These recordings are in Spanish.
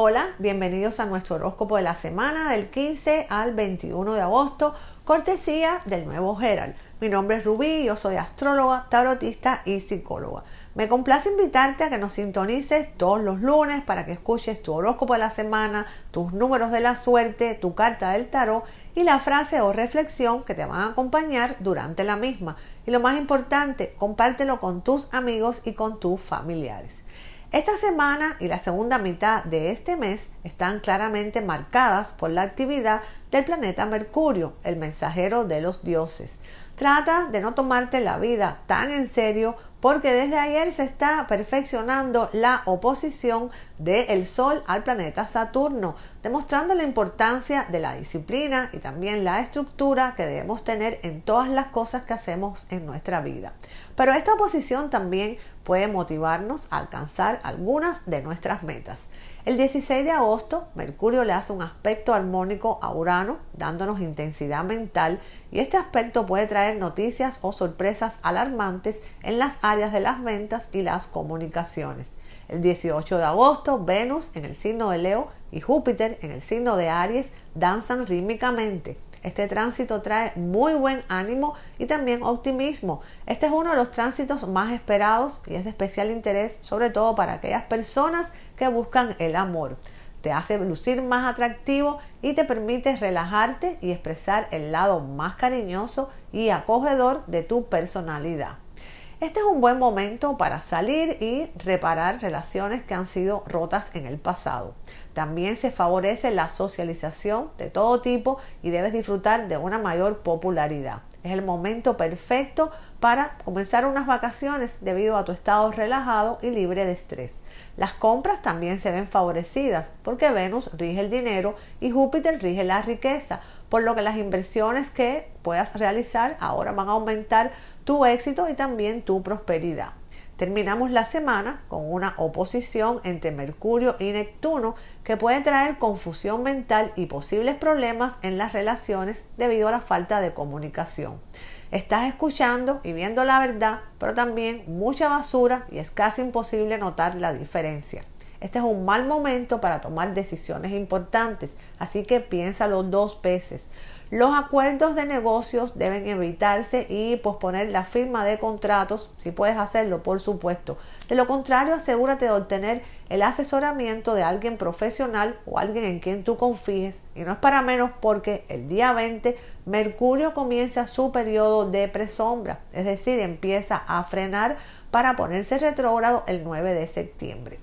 Hola, bienvenidos a nuestro horóscopo de la semana del 15 al 21 de agosto, cortesía del nuevo Herald. Mi nombre es Rubí, yo soy astróloga, tarotista y psicóloga. Me complace invitarte a que nos sintonices todos los lunes para que escuches tu horóscopo de la semana, tus números de la suerte, tu carta del tarot y la frase o reflexión que te van a acompañar durante la misma. Y lo más importante, compártelo con tus amigos y con tus familiares. Esta semana y la segunda mitad de este mes están claramente marcadas por la actividad del planeta Mercurio, el mensajero de los dioses. Trata de no tomarte la vida tan en serio porque desde ayer se está perfeccionando la oposición del Sol al planeta Saturno, demostrando la importancia de la disciplina y también la estructura que debemos tener en todas las cosas que hacemos en nuestra vida. Pero esta oposición también puede motivarnos a alcanzar algunas de nuestras metas. El 16 de agosto, Mercurio le hace un aspecto armónico a Urano, dándonos intensidad mental, y este aspecto puede traer noticias o sorpresas alarmantes en las áreas de las ventas y las comunicaciones. El 18 de agosto, Venus en el signo de Leo y Júpiter en el signo de Aries danzan rítmicamente. Este tránsito trae muy buen ánimo y también optimismo. Este es uno de los tránsitos más esperados y es de especial interés, sobre todo para aquellas personas que buscan el amor. Te hace lucir más atractivo y te permite relajarte y expresar el lado más cariñoso y acogedor de tu personalidad. Este es un buen momento para salir y reparar relaciones que han sido rotas en el pasado. También se favorece la socialización de todo tipo y debes disfrutar de una mayor popularidad. Es el momento perfecto para comenzar unas vacaciones debido a tu estado relajado y libre de estrés. Las compras también se ven favorecidas porque Venus rige el dinero y Júpiter rige la riqueza, por lo que las inversiones que puedas realizar ahora van a aumentar tu éxito y también tu prosperidad. Terminamos la semana con una oposición entre Mercurio y Neptuno que puede traer confusión mental y posibles problemas en las relaciones debido a la falta de comunicación. Estás escuchando y viendo la verdad, pero también mucha basura y es casi imposible notar la diferencia. Este es un mal momento para tomar decisiones importantes, así que piénsalo dos veces. Los acuerdos de negocios deben evitarse y posponer la firma de contratos, si puedes hacerlo, por supuesto. De lo contrario, asegúrate de obtener el asesoramiento de alguien profesional o alguien en quien tú confíes. Y no es para menos porque el día 20 Mercurio comienza su periodo de presombra, es decir, empieza a frenar para ponerse retrógrado el 9 de septiembre.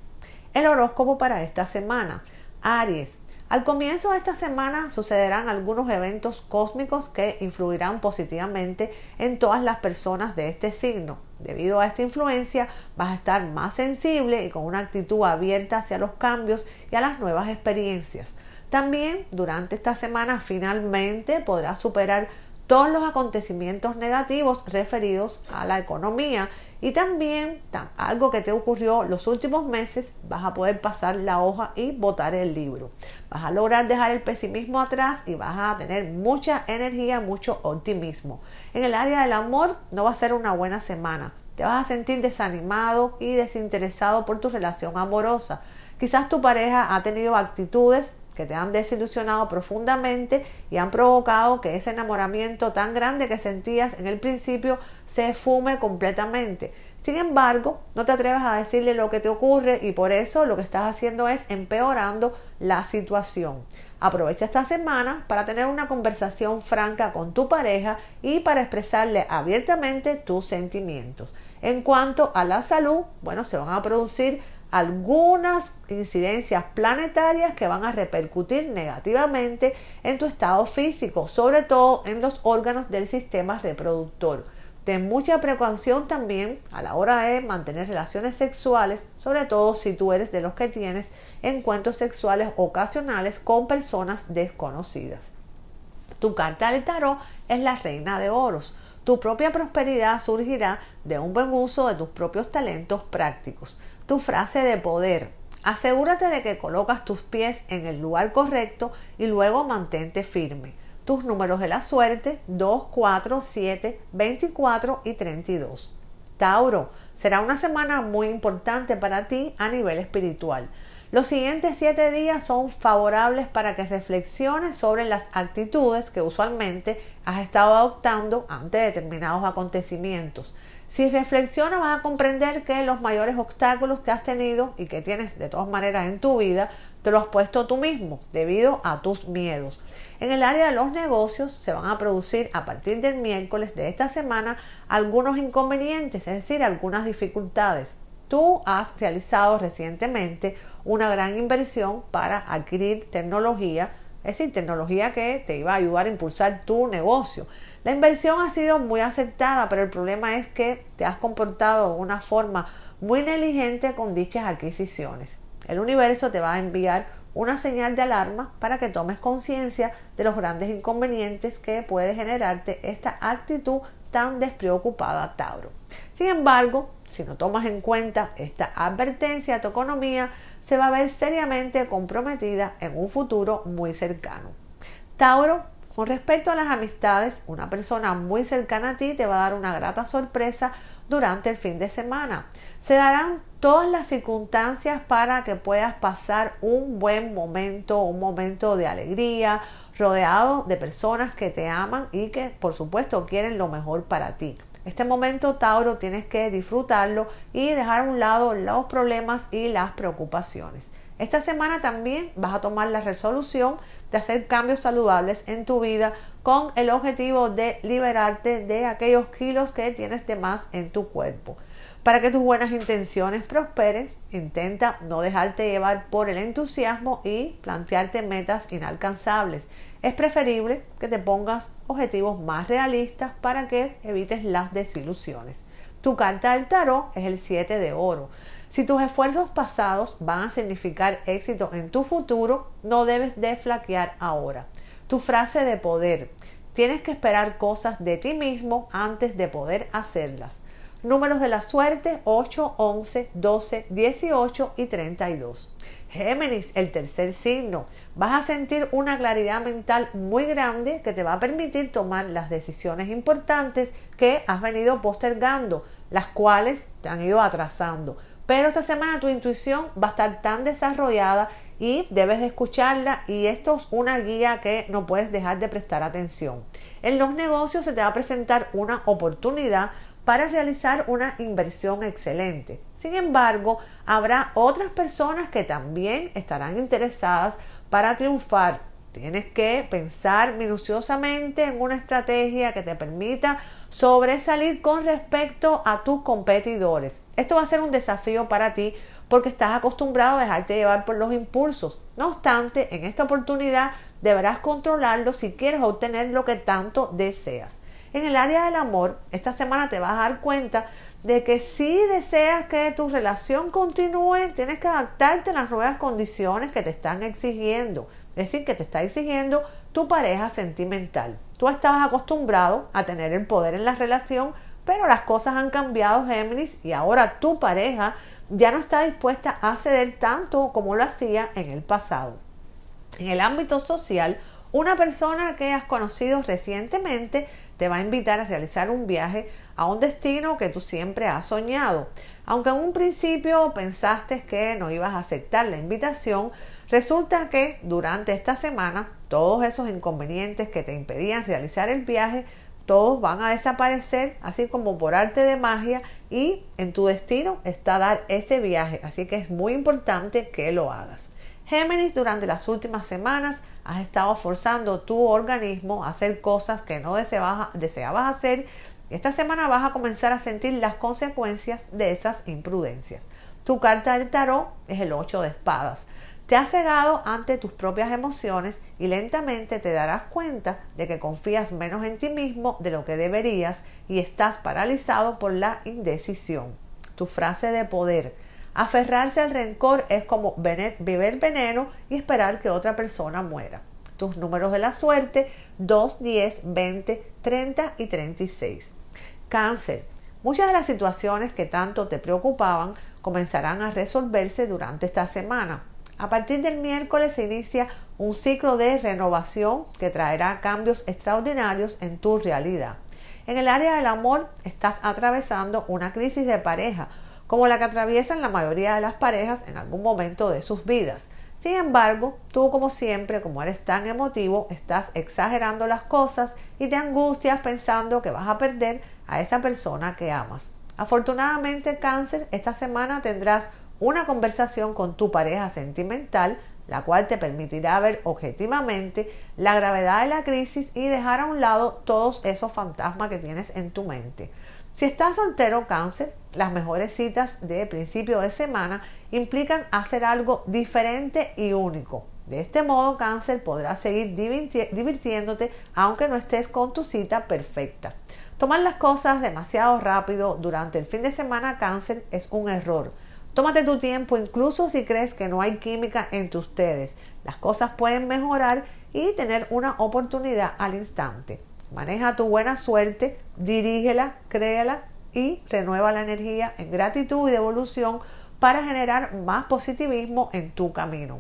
El horóscopo para esta semana. Aries, al comienzo de esta semana sucederán algunos eventos cósmicos que influirán positivamente en todas las personas de este signo. Debido a esta influencia vas a estar más sensible y con una actitud abierta hacia los cambios y a las nuevas experiencias. También durante esta semana finalmente podrás superar todos los acontecimientos negativos referidos a la economía y también algo que te ocurrió los últimos meses, vas a poder pasar la hoja y botar el libro. Vas a lograr dejar el pesimismo atrás y vas a tener mucha energía, mucho optimismo. En el área del amor no va a ser una buena semana. Te vas a sentir desanimado y desinteresado por tu relación amorosa. Quizás tu pareja ha tenido actitudes que te han desilusionado profundamente y han provocado que ese enamoramiento tan grande que sentías en el principio se fume completamente. Sin embargo, no te atrevas a decirle lo que te ocurre y por eso lo que estás haciendo es empeorando la situación. Aprovecha esta semana para tener una conversación franca con tu pareja y para expresarle abiertamente tus sentimientos. En cuanto a la salud, bueno, se van a producir algunas incidencias planetarias que van a repercutir negativamente en tu estado físico, sobre todo en los órganos del sistema reproductor. Ten mucha precaución también a la hora de mantener relaciones sexuales, sobre todo si tú eres de los que tienes encuentros sexuales ocasionales con personas desconocidas. Tu carta del tarot es la reina de oros. Tu propia prosperidad surgirá de un buen uso de tus propios talentos prácticos. Tu frase de poder. Asegúrate de que colocas tus pies en el lugar correcto y luego mantente firme tus números de la suerte 2, 4, 7, 24 y 32. Tauro, será una semana muy importante para ti a nivel espiritual. Los siguientes siete días son favorables para que reflexiones sobre las actitudes que usualmente has estado adoptando ante determinados acontecimientos. Si reflexionas vas a comprender que los mayores obstáculos que has tenido y que tienes de todas maneras en tu vida, te los has puesto tú mismo debido a tus miedos. En el área de los negocios se van a producir a partir del miércoles de esta semana algunos inconvenientes, es decir, algunas dificultades. Tú has realizado recientemente una gran inversión para adquirir tecnología, es decir, tecnología que te iba a ayudar a impulsar tu negocio. La inversión ha sido muy aceptada, pero el problema es que te has comportado de una forma muy negligente con dichas adquisiciones. El universo te va a enviar una señal de alarma para que tomes conciencia de los grandes inconvenientes que puede generarte esta actitud tan despreocupada, Tauro. Sin embargo, si no tomas en cuenta esta advertencia, tu economía se va a ver seriamente comprometida en un futuro muy cercano. Tauro, con respecto a las amistades, una persona muy cercana a ti te va a dar una grata sorpresa durante el fin de semana. Se darán todas las circunstancias para que puedas pasar un buen momento, un momento de alegría, rodeado de personas que te aman y que por supuesto quieren lo mejor para ti. Este momento, Tauro, tienes que disfrutarlo y dejar a un lado los problemas y las preocupaciones. Esta semana también vas a tomar la resolución de hacer cambios saludables en tu vida con el objetivo de liberarte de aquellos kilos que tienes de más en tu cuerpo. Para que tus buenas intenciones prosperen, intenta no dejarte llevar por el entusiasmo y plantearte metas inalcanzables. Es preferible que te pongas objetivos más realistas para que evites las desilusiones. Tu carta del tarot es el 7 de oro. Si tus esfuerzos pasados van a significar éxito en tu futuro, no debes de flaquear ahora. Tu frase de poder. Tienes que esperar cosas de ti mismo antes de poder hacerlas. Números de la suerte 8, 11, 12, 18 y 32. Géminis, el tercer signo. Vas a sentir una claridad mental muy grande que te va a permitir tomar las decisiones importantes que has venido postergando, las cuales te han ido atrasando. Pero esta semana tu intuición va a estar tan desarrollada y debes de escucharla y esto es una guía que no puedes dejar de prestar atención. En los negocios se te va a presentar una oportunidad para realizar una inversión excelente. Sin embargo, habrá otras personas que también estarán interesadas para triunfar. Tienes que pensar minuciosamente en una estrategia que te permita sobresalir con respecto a tus competidores. Esto va a ser un desafío para ti porque estás acostumbrado a dejarte llevar por los impulsos. No obstante, en esta oportunidad deberás controlarlo si quieres obtener lo que tanto deseas. En el área del amor, esta semana te vas a dar cuenta de que si deseas que tu relación continúe, tienes que adaptarte a las nuevas condiciones que te están exigiendo. Es decir, que te está exigiendo tu pareja sentimental. Tú estabas acostumbrado a tener el poder en la relación, pero las cosas han cambiado, Géminis, y ahora tu pareja ya no está dispuesta a ceder tanto como lo hacía en el pasado. En el ámbito social, una persona que has conocido recientemente te va a invitar a realizar un viaje a un destino que tú siempre has soñado. Aunque en un principio pensaste que no ibas a aceptar la invitación, resulta que durante esta semana todos esos inconvenientes que te impedían realizar el viaje, todos van a desaparecer, así como por arte de magia, y en tu destino está dar ese viaje, así que es muy importante que lo hagas. Géminis, durante las últimas semanas has estado forzando tu organismo a hacer cosas que no deseabas, deseabas hacer. Esta semana vas a comenzar a sentir las consecuencias de esas imprudencias. Tu carta del tarot es el 8 de espadas. Te has cegado ante tus propias emociones y lentamente te darás cuenta de que confías menos en ti mismo de lo que deberías y estás paralizado por la indecisión. Tu frase de poder. Aferrarse al rencor es como beber veneno y esperar que otra persona muera. Tus números de la suerte 2, 10, 20, 30 y 36. Cáncer. Muchas de las situaciones que tanto te preocupaban comenzarán a resolverse durante esta semana. A partir del miércoles se inicia un ciclo de renovación que traerá cambios extraordinarios en tu realidad. En el área del amor estás atravesando una crisis de pareja, como la que atraviesan la mayoría de las parejas en algún momento de sus vidas. Sin embargo, tú como siempre, como eres tan emotivo, estás exagerando las cosas y te angustias pensando que vas a perder a esa persona que amas. Afortunadamente, cáncer, esta semana tendrás una conversación con tu pareja sentimental, la cual te permitirá ver objetivamente la gravedad de la crisis y dejar a un lado todos esos fantasmas que tienes en tu mente. Si estás soltero cáncer, las mejores citas de principio de semana implican hacer algo diferente y único. De este modo, cáncer podrás seguir divirtiéndote aunque no estés con tu cita perfecta. Tomar las cosas demasiado rápido durante el fin de semana cáncer es un error. Tómate tu tiempo incluso si crees que no hay química entre ustedes. Las cosas pueden mejorar y tener una oportunidad al instante. Maneja tu buena suerte, dirígela, créala y renueva la energía en gratitud y devolución para generar más positivismo en tu camino.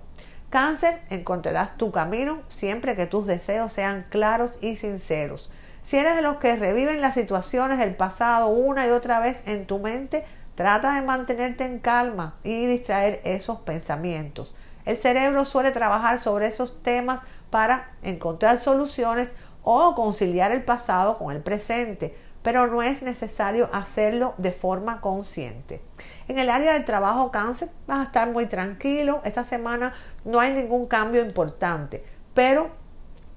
Cáncer, encontrarás tu camino siempre que tus deseos sean claros y sinceros. Si eres de los que reviven las situaciones del pasado una y otra vez en tu mente, trata de mantenerte en calma y distraer esos pensamientos. El cerebro suele trabajar sobre esos temas para encontrar soluciones o conciliar el pasado con el presente, pero no es necesario hacerlo de forma consciente. En el área del trabajo cáncer vas a estar muy tranquilo, esta semana no hay ningún cambio importante, pero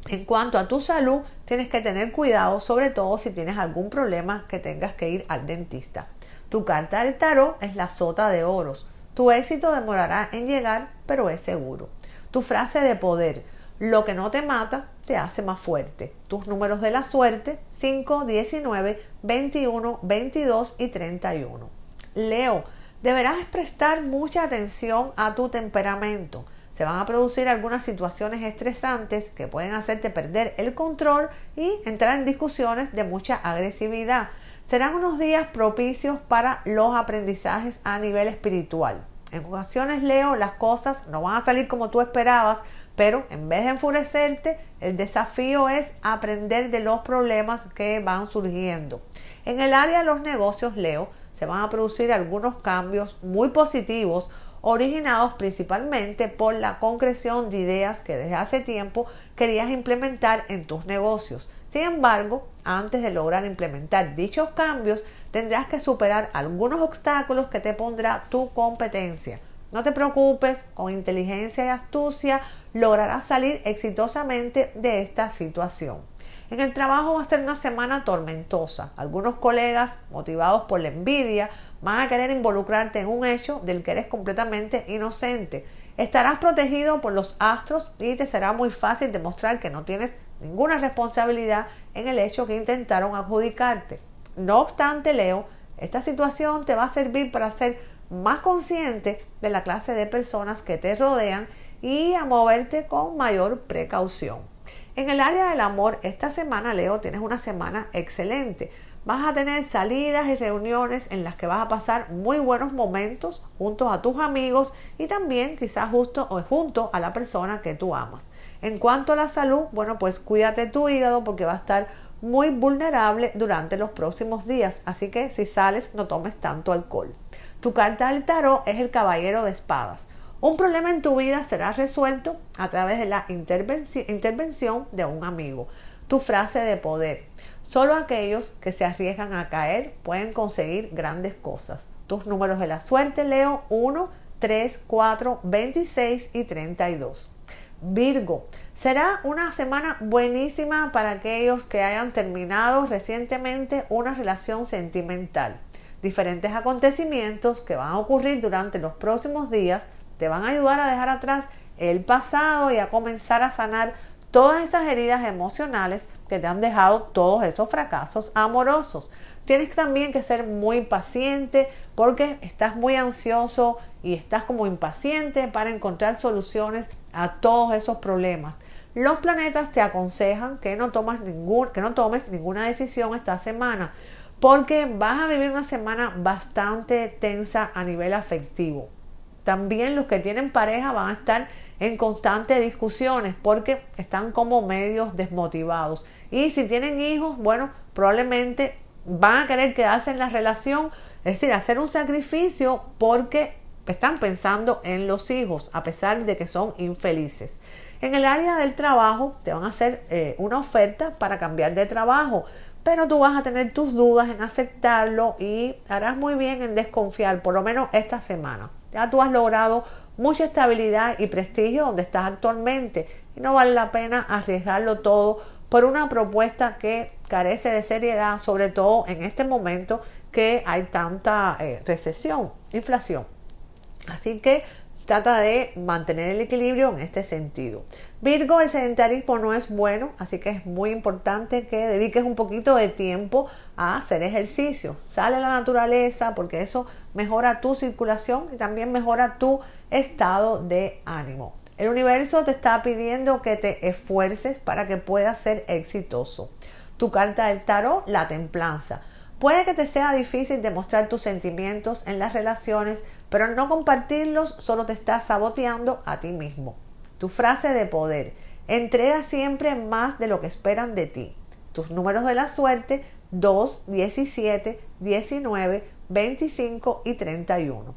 en cuanto a tu salud tienes que tener cuidado, sobre todo si tienes algún problema que tengas que ir al dentista. Tu carta del tarot es la sota de oros. Tu éxito demorará en llegar, pero es seguro. Tu frase de poder, lo que no te mata te hace más fuerte. Tus números de la suerte 5, 19, 21, 22 y 31. Leo, deberás prestar mucha atención a tu temperamento. Se van a producir algunas situaciones estresantes que pueden hacerte perder el control y entrar en discusiones de mucha agresividad. Serán unos días propicios para los aprendizajes a nivel espiritual. En ocasiones, Leo, las cosas no van a salir como tú esperabas, pero en vez de enfurecerte, el desafío es aprender de los problemas que van surgiendo. En el área de los negocios, Leo, se van a producir algunos cambios muy positivos originados principalmente por la concreción de ideas que desde hace tiempo querías implementar en tus negocios. Sin embargo, antes de lograr implementar dichos cambios, tendrás que superar algunos obstáculos que te pondrá tu competencia. No te preocupes, con inteligencia y astucia lograrás salir exitosamente de esta situación. En el trabajo va a ser una semana tormentosa. Algunos colegas, motivados por la envidia, van a querer involucrarte en un hecho del que eres completamente inocente. Estarás protegido por los astros y te será muy fácil demostrar que no tienes ninguna responsabilidad en el hecho que intentaron adjudicarte. No obstante, Leo, esta situación te va a servir para ser más consciente de la clase de personas que te rodean y a moverte con mayor precaución. En el área del amor, esta semana, Leo, tienes una semana excelente. Vas a tener salidas y reuniones en las que vas a pasar muy buenos momentos junto a tus amigos y también quizás justo o junto a la persona que tú amas. En cuanto a la salud, bueno, pues cuídate tu hígado porque va a estar muy vulnerable durante los próximos días, así que si sales no tomes tanto alcohol. Tu carta del tarot es el caballero de espadas. Un problema en tu vida será resuelto a través de la intervención de un amigo. Tu frase de poder. Solo aquellos que se arriesgan a caer pueden conseguir grandes cosas. Tus números de la suerte, Leo, 1, 3, 4, 26 y 32. Virgo, será una semana buenísima para aquellos que hayan terminado recientemente una relación sentimental. Diferentes acontecimientos que van a ocurrir durante los próximos días te van a ayudar a dejar atrás el pasado y a comenzar a sanar todas esas heridas emocionales que te han dejado todos esos fracasos amorosos. Tienes también que ser muy paciente porque estás muy ansioso y estás como impaciente para encontrar soluciones a todos esos problemas. Los planetas te aconsejan que no, ningún, que no tomes ninguna decisión esta semana porque vas a vivir una semana bastante tensa a nivel afectivo. También los que tienen pareja van a estar en constantes discusiones porque están como medios desmotivados. Y si tienen hijos, bueno, probablemente van a querer quedarse en la relación, es decir, hacer un sacrificio porque están pensando en los hijos, a pesar de que son infelices. En el área del trabajo te van a hacer eh, una oferta para cambiar de trabajo, pero tú vas a tener tus dudas en aceptarlo y harás muy bien en desconfiar, por lo menos esta semana. Ya tú has logrado mucha estabilidad y prestigio donde estás actualmente y no vale la pena arriesgarlo todo por una propuesta que carece de seriedad, sobre todo en este momento que hay tanta eh, recesión, inflación. Así que trata de mantener el equilibrio en este sentido. Virgo, el sedentarismo no es bueno, así que es muy importante que dediques un poquito de tiempo a hacer ejercicio. Sale a la naturaleza porque eso mejora tu circulación y también mejora tu estado de ánimo. El universo te está pidiendo que te esfuerces para que puedas ser exitoso. Tu carta del tarot, la templanza. Puede que te sea difícil demostrar tus sentimientos en las relaciones, pero no compartirlos solo te está saboteando a ti mismo. Tu frase de poder. Entrega siempre más de lo que esperan de ti. Tus números de la suerte 2, 17, 19, 25 y 31.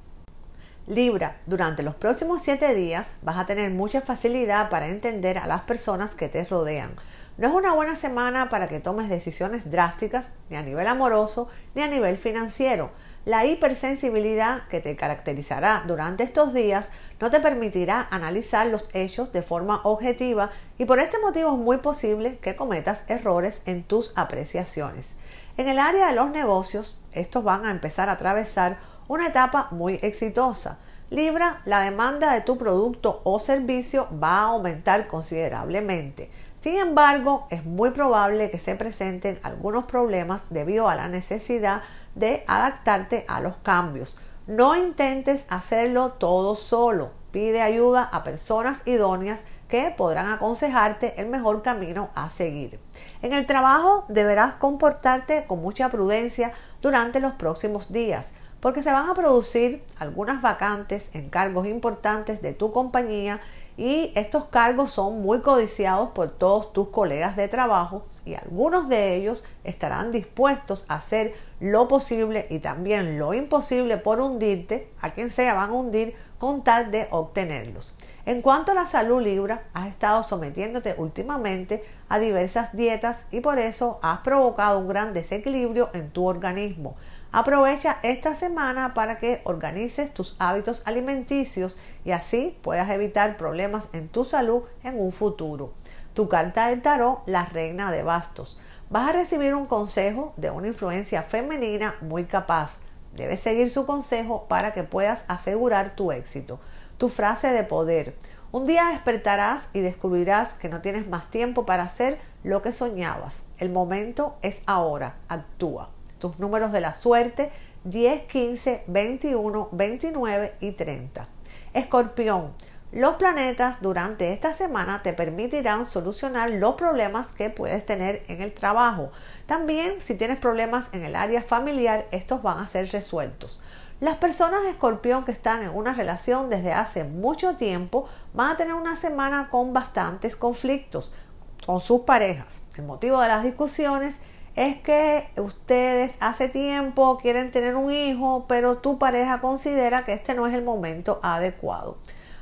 Libra, durante los próximos siete días vas a tener mucha facilidad para entender a las personas que te rodean. No es una buena semana para que tomes decisiones drásticas, ni a nivel amoroso, ni a nivel financiero. La hipersensibilidad que te caracterizará durante estos días no te permitirá analizar los hechos de forma objetiva y por este motivo es muy posible que cometas errores en tus apreciaciones. En el área de los negocios, estos van a empezar a atravesar una etapa muy exitosa. Libra, la demanda de tu producto o servicio va a aumentar considerablemente. Sin embargo, es muy probable que se presenten algunos problemas debido a la necesidad de adaptarte a los cambios. No intentes hacerlo todo solo. Pide ayuda a personas idóneas que podrán aconsejarte el mejor camino a seguir. En el trabajo deberás comportarte con mucha prudencia durante los próximos días porque se van a producir algunas vacantes en cargos importantes de tu compañía y estos cargos son muy codiciados por todos tus colegas de trabajo y algunos de ellos estarán dispuestos a hacer lo posible y también lo imposible por hundirte, a quien sea van a hundir con tal de obtenerlos. En cuanto a la salud Libra, has estado sometiéndote últimamente a diversas dietas y por eso has provocado un gran desequilibrio en tu organismo. Aprovecha esta semana para que organices tus hábitos alimenticios y así puedas evitar problemas en tu salud en un futuro. Tu carta del tarot, la reina de bastos. Vas a recibir un consejo de una influencia femenina muy capaz. Debes seguir su consejo para que puedas asegurar tu éxito. Tu frase de poder. Un día despertarás y descubrirás que no tienes más tiempo para hacer lo que soñabas. El momento es ahora. Actúa tus números de la suerte 10, 15, 21, 29 y 30. Escorpión, los planetas durante esta semana te permitirán solucionar los problemas que puedes tener en el trabajo. También si tienes problemas en el área familiar, estos van a ser resueltos. Las personas de escorpión que están en una relación desde hace mucho tiempo van a tener una semana con bastantes conflictos con sus parejas. El motivo de las discusiones es que ustedes hace tiempo quieren tener un hijo, pero tu pareja considera que este no es el momento adecuado.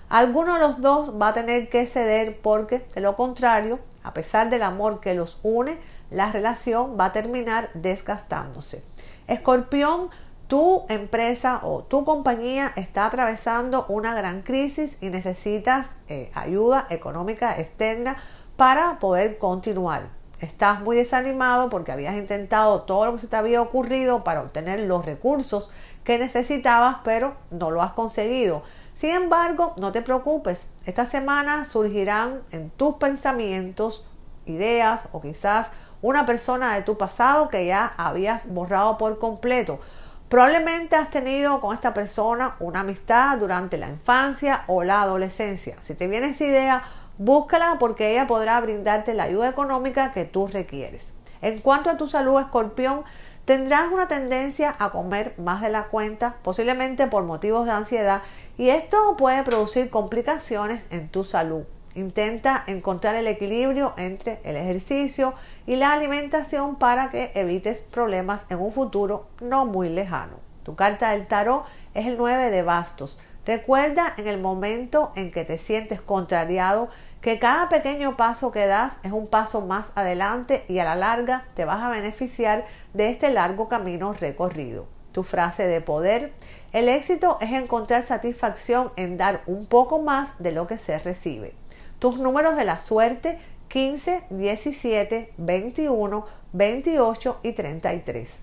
Alguno de los dos va a tener que ceder porque, de lo contrario, a pesar del amor que los une, la relación va a terminar desgastándose. Escorpión, tu empresa o tu compañía está atravesando una gran crisis y necesitas eh, ayuda económica externa para poder continuar estás muy desanimado porque habías intentado todo lo que se te había ocurrido para obtener los recursos que necesitabas, pero no lo has conseguido. Sin embargo, no te preocupes, Esta semana surgirán en tus pensamientos ideas o quizás una persona de tu pasado que ya habías borrado por completo. Probablemente has tenido con esta persona una amistad durante la infancia o la adolescencia. Si te viene esa idea, búscala porque ella podrá brindarte la ayuda económica que tú requieres. En cuanto a tu salud, escorpión, tendrás una tendencia a comer más de la cuenta, posiblemente por motivos de ansiedad, y esto puede producir complicaciones en tu salud. Intenta encontrar el equilibrio entre el ejercicio y la alimentación para que evites problemas en un futuro no muy lejano. Tu carta del tarot es el 9 de bastos. Recuerda en el momento en que te sientes contrariado que cada pequeño paso que das es un paso más adelante y a la larga te vas a beneficiar de este largo camino recorrido. Tu frase de poder, el éxito es encontrar satisfacción en dar un poco más de lo que se recibe. Tus números de la suerte 15, 17, 21, 28 y 33.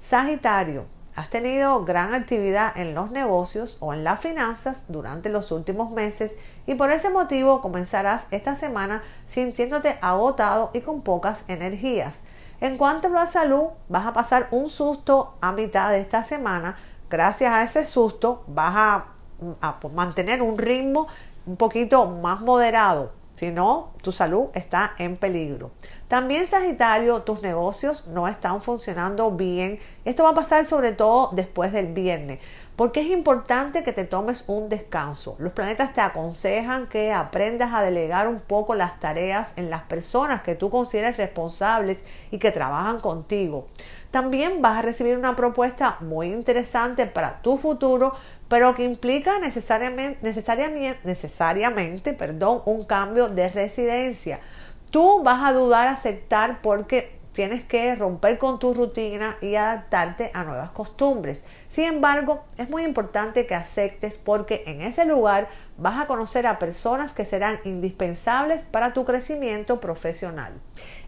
Sagitario, has tenido gran actividad en los negocios o en las finanzas durante los últimos meses y por ese motivo comenzarás esta semana sintiéndote agotado y con pocas energías. En cuanto a la salud, vas a pasar un susto a mitad de esta semana. Gracias a ese susto vas a, a mantener un ritmo un poquito más moderado, si no, tu salud está en peligro. También Sagitario, tus negocios no están funcionando bien. Esto va a pasar sobre todo después del viernes, porque es importante que te tomes un descanso. Los planetas te aconsejan que aprendas a delegar un poco las tareas en las personas que tú consideres responsables y que trabajan contigo. También vas a recibir una propuesta muy interesante para tu futuro, pero que implica necesariamente, necesariamente, necesariamente perdón, un cambio de residencia. Tú vas a dudar aceptar porque tienes que romper con tu rutina y adaptarte a nuevas costumbres. Sin embargo, es muy importante que aceptes porque en ese lugar vas a conocer a personas que serán indispensables para tu crecimiento profesional.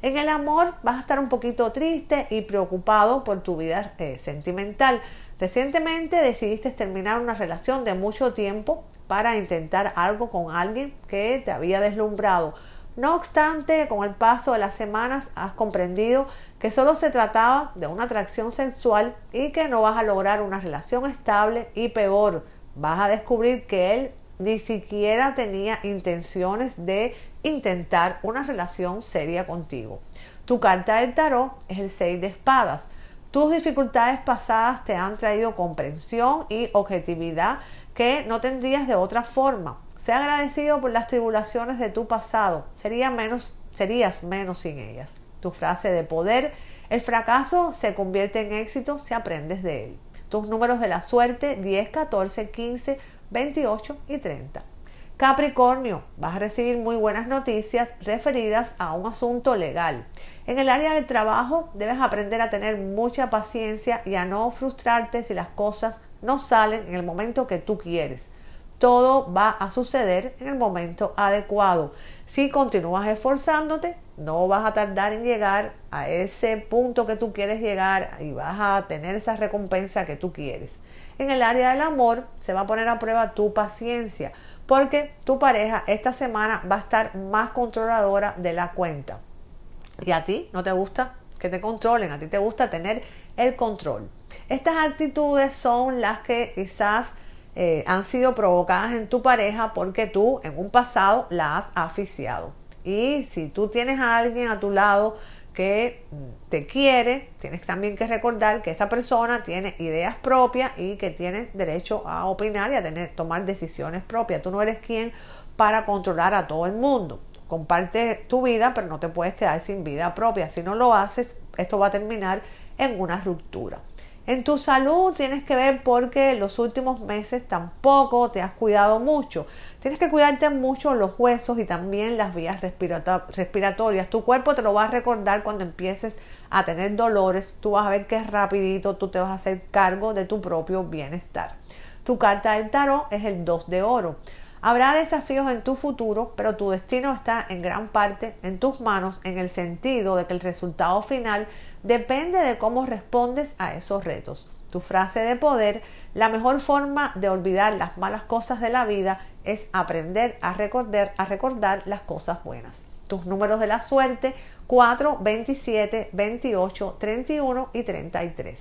En el amor vas a estar un poquito triste y preocupado por tu vida eh, sentimental. Recientemente decidiste terminar una relación de mucho tiempo para intentar algo con alguien que te había deslumbrado no obstante, con el paso de las semanas has comprendido que solo se trataba de una atracción sexual y que no vas a lograr una relación estable y peor, vas a descubrir que él ni siquiera tenía intenciones de intentar una relación seria contigo. Tu carta del tarot es el 6 de espadas. Tus dificultades pasadas te han traído comprensión y objetividad que no tendrías de otra forma. Sea agradecido por las tribulaciones de tu pasado. Sería menos, serías menos sin ellas. Tu frase de poder. El fracaso se convierte en éxito si aprendes de él. Tus números de la suerte 10, 14, 15, 28 y 30. Capricornio, vas a recibir muy buenas noticias referidas a un asunto legal. En el área del trabajo debes aprender a tener mucha paciencia y a no frustrarte si las cosas no salen en el momento que tú quieres todo va a suceder en el momento adecuado. Si continúas esforzándote, no vas a tardar en llegar a ese punto que tú quieres llegar y vas a tener esa recompensa que tú quieres. En el área del amor se va a poner a prueba tu paciencia porque tu pareja esta semana va a estar más controladora de la cuenta. Y a ti no te gusta que te controlen, a ti te gusta tener el control. Estas actitudes son las que quizás eh, han sido provocadas en tu pareja porque tú en un pasado la has asfixiado. Y si tú tienes a alguien a tu lado que te quiere, tienes también que recordar que esa persona tiene ideas propias y que tiene derecho a opinar y a tener, tomar decisiones propias. Tú no eres quien para controlar a todo el mundo. Comparte tu vida, pero no te puedes quedar sin vida propia. Si no lo haces, esto va a terminar en una ruptura. En tu salud tienes que ver porque los últimos meses tampoco te has cuidado mucho. Tienes que cuidarte mucho los huesos y también las vías respiratorias. Tu cuerpo te lo va a recordar cuando empieces a tener dolores. Tú vas a ver que rapidito, tú te vas a hacer cargo de tu propio bienestar. Tu carta del tarot es el 2 de oro. Habrá desafíos en tu futuro, pero tu destino está en gran parte en tus manos en el sentido de que el resultado final depende de cómo respondes a esos retos. Tu frase de poder, La mejor forma de olvidar las malas cosas de la vida es aprender a recordar, a recordar las cosas buenas. Tus números de la suerte 4, 27, 28, 31 y 33.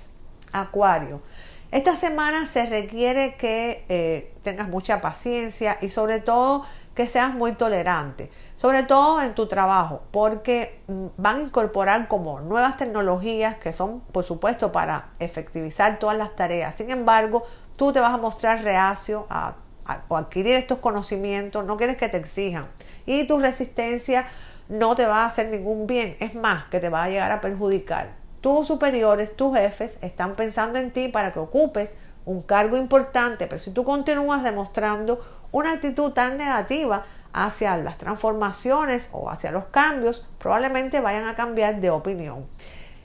Acuario. Esta semana se requiere que eh, tengas mucha paciencia y sobre todo que seas muy tolerante, sobre todo en tu trabajo, porque mm, van a incorporar como nuevas tecnologías que son, por supuesto, para efectivizar todas las tareas. Sin embargo, tú te vas a mostrar reacio a, adquirir estos conocimientos, no quieres que te exijan y tu resistencia no te va a hacer ningún bien, es más, que te va a llegar a perjudicar. Tus superiores, tus jefes, están pensando en ti para que ocupes un cargo importante, pero si tú continúas demostrando una actitud tan negativa hacia las transformaciones o hacia los cambios, probablemente vayan a cambiar de opinión.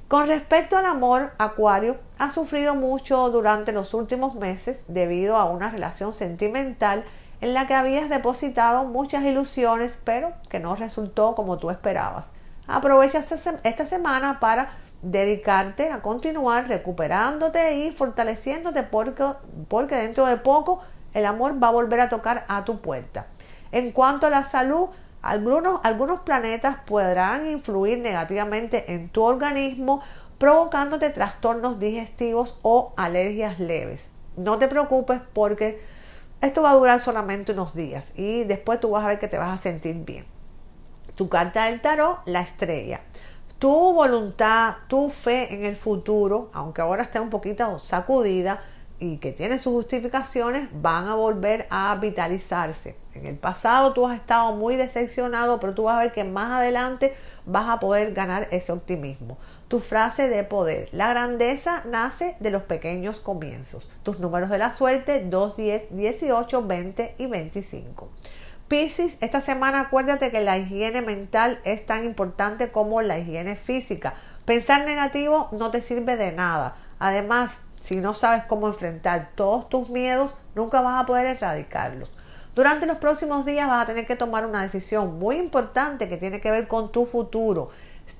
Con respecto al amor, Acuario ha sufrido mucho durante los últimos meses debido a una relación sentimental en la que habías depositado muchas ilusiones, pero que no resultó como tú esperabas. Aprovecha esta semana para dedicarte a continuar recuperándote y fortaleciéndote porque, porque dentro de poco el amor va a volver a tocar a tu puerta. En cuanto a la salud, algunos, algunos planetas podrán influir negativamente en tu organismo, provocándote trastornos digestivos o alergias leves. No te preocupes porque esto va a durar solamente unos días y después tú vas a ver que te vas a sentir bien. Tu carta del tarot, la estrella. Tu voluntad, tu fe en el futuro, aunque ahora esté un poquito sacudida y que tiene sus justificaciones, van a volver a vitalizarse. En el pasado tú has estado muy decepcionado, pero tú vas a ver que más adelante vas a poder ganar ese optimismo tu frase de poder. La grandeza nace de los pequeños comienzos. Tus números de la suerte 2, 10, 18, 20 y 25. Piscis, esta semana acuérdate que la higiene mental es tan importante como la higiene física. Pensar negativo no te sirve de nada. Además, si no sabes cómo enfrentar todos tus miedos, nunca vas a poder erradicarlos. Durante los próximos días vas a tener que tomar una decisión muy importante que tiene que ver con tu futuro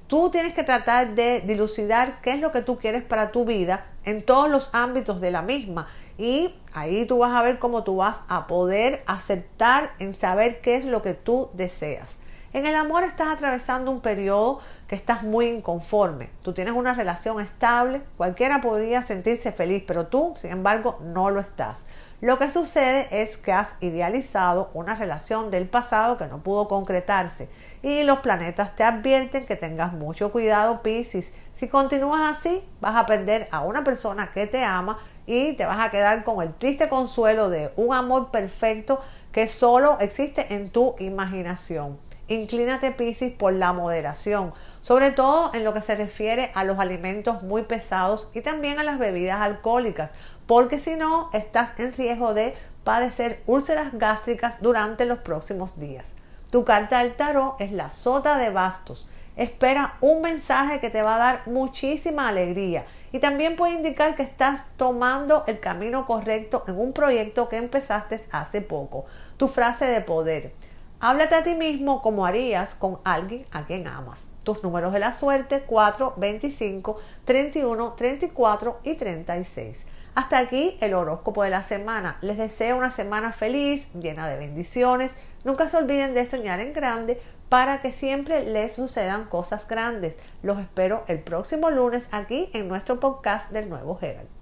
Tú tienes que tratar de dilucidar qué es lo que tú quieres para tu vida en todos los ámbitos de la misma. Y ahí tú vas a ver cómo tú vas a poder aceptar en saber qué es lo que tú deseas. En el amor estás atravesando un periodo que estás muy inconforme. Tú tienes una relación estable, cualquiera podría sentirse feliz, pero tú, sin embargo, no lo estás. Lo que sucede es que has idealizado una relación del pasado que no pudo concretarse y los planetas te advierten que tengas mucho cuidado, Piscis. Si continúas así, vas a perder a una persona que te ama y te vas a quedar con el triste consuelo de un amor perfecto que solo existe en tu imaginación. Inclínate, Piscis, por la moderación, sobre todo en lo que se refiere a los alimentos muy pesados y también a las bebidas alcohólicas, porque si no estás en riesgo de padecer úlceras gástricas durante los próximos días. Tu carta del tarot es la sota de bastos. Espera un mensaje que te va a dar muchísima alegría y también puede indicar que estás tomando el camino correcto en un proyecto que empezaste hace poco. Tu frase de poder. Háblate a ti mismo como harías con alguien a quien amas. Tus números de la suerte 4, 25, 31, 34 y 36. Hasta aquí el horóscopo de la semana. Les deseo una semana feliz, llena de bendiciones. Nunca se olviden de soñar en grande para que siempre les sucedan cosas grandes. Los espero el próximo lunes aquí en nuestro podcast del Nuevo Herald.